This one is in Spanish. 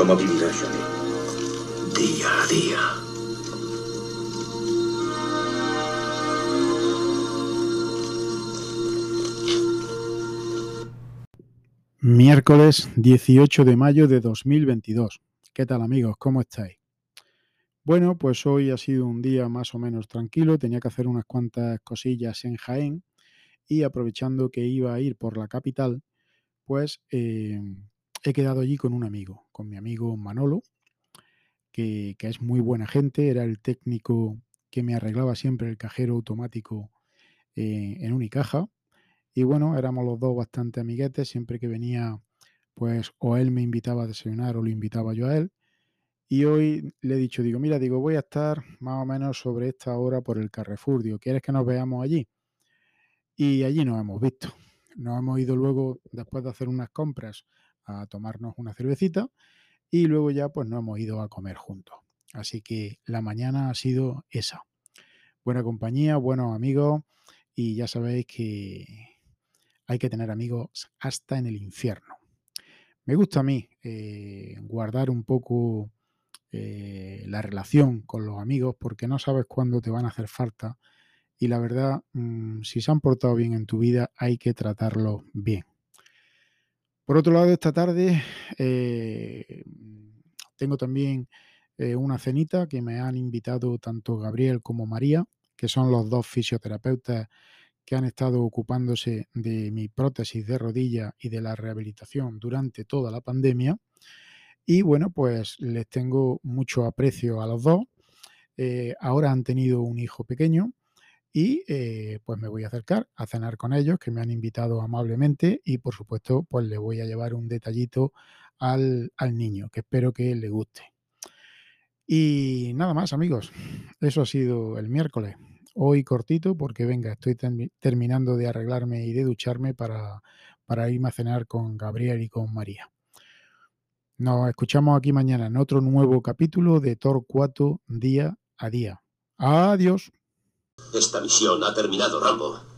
¿Cómo vivirá Johnny? Día a día. Miércoles 18 de mayo de 2022. ¿Qué tal amigos? ¿Cómo estáis? Bueno, pues hoy ha sido un día más o menos tranquilo. Tenía que hacer unas cuantas cosillas en Jaén y aprovechando que iba a ir por la capital, pues eh, he quedado allí con un amigo, con mi amigo Manolo, que, es muy buena gente. Era el técnico que me arreglaba siempre el cajero automático eh, en Unicaja y bueno, éramos los dos bastante amiguetes, siempre que venía, pues o él me invitaba a desayunar o lo invitaba yo a él. Y hoy le he dicho, digo, mira, digo, voy a estar más o menos sobre esta hora por el Carrefour. Digo, ¿quieres que nos veamos allí? Y allí nos hemos visto. Nos hemos ido luego, después de hacer unas compras, a tomarnos una cervecita y luego ya pues nos hemos ido a comer juntos. Así que la mañana ha sido esa. Buena compañía, buenos amigos y ya sabéis que hay que tener amigos hasta en el infierno. Me gusta a mí eh, guardar un poco eh, la relación con los amigos porque no sabes cuándo te van a hacer falta y la verdad, mmm, si se han portado bien en tu vida, hay que tratarlos bien. Por otro lado, esta tarde eh, tengo también eh, una cenita que me han invitado tanto Gabriel como María, que son los dos fisioterapeutas que han estado ocupándose de mi prótesis de rodilla y de la rehabilitación durante toda la pandemia. Y bueno, pues les tengo mucho aprecio a los dos. Eh, ahora han tenido un hijo pequeño y eh, pues me voy a acercar a cenar con ellos, que me han invitado amablemente y por supuesto pues le voy a llevar un detallito al, al niño, que espero que le guste. Y nada más amigos, eso ha sido el miércoles hoy cortito porque venga, estoy terminando de arreglarme y de ducharme para, para irme a cenar con Gabriel y con María. Nos escuchamos aquí mañana en otro nuevo capítulo de Torcuato día a día. Adiós. Esta misión ha terminado, Rambo.